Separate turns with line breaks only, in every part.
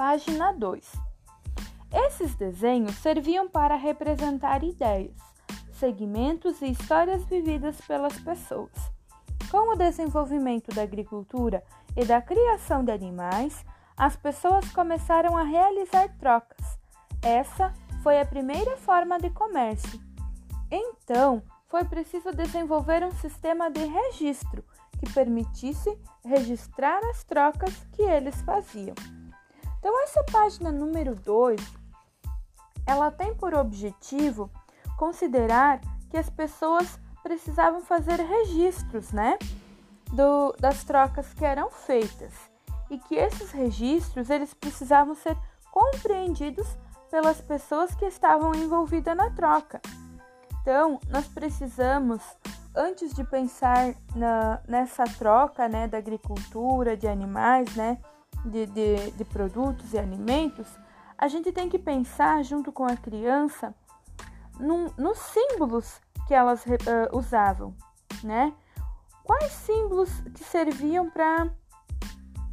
Página 2. Esses desenhos serviam para representar ideias, segmentos e histórias vividas pelas pessoas. Com o desenvolvimento da agricultura e da criação de animais, as pessoas começaram a realizar trocas. Essa foi a primeira forma de comércio. Então, foi preciso desenvolver um sistema de registro que permitisse registrar as trocas que eles faziam. Então, essa página número 2, ela tem por objetivo considerar que as pessoas precisavam fazer registros, né, do, das trocas que eram feitas e que esses registros eles precisavam ser compreendidos pelas pessoas que estavam envolvidas na troca. Então, nós precisamos, antes de pensar na, nessa troca né, da agricultura, de animais, né, de, de, de produtos e alimentos, a gente tem que pensar, junto com a criança, num, nos símbolos que elas uh, usavam, né? Quais símbolos que serviam para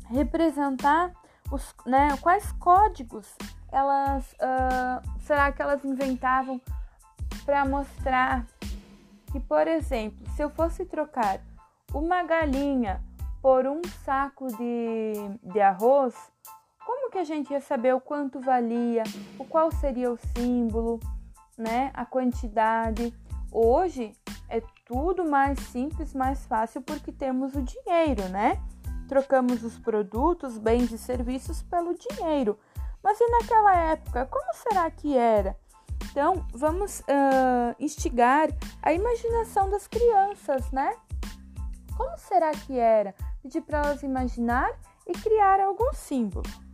representar os, né? Quais códigos elas uh, será que elas inventavam para mostrar que, por exemplo, se eu fosse trocar uma galinha por um saco de, de arroz, como que a gente ia saber o quanto valia, o qual seria o símbolo, né, a quantidade? Hoje é tudo mais simples, mais fácil porque temos o dinheiro, né? Trocamos os produtos, bens e serviços pelo dinheiro. Mas e naquela época, como será que era? Então, vamos uh, instigar a imaginação das crianças, né? Como será que era? Pedir para elas imaginar e criar algum símbolo.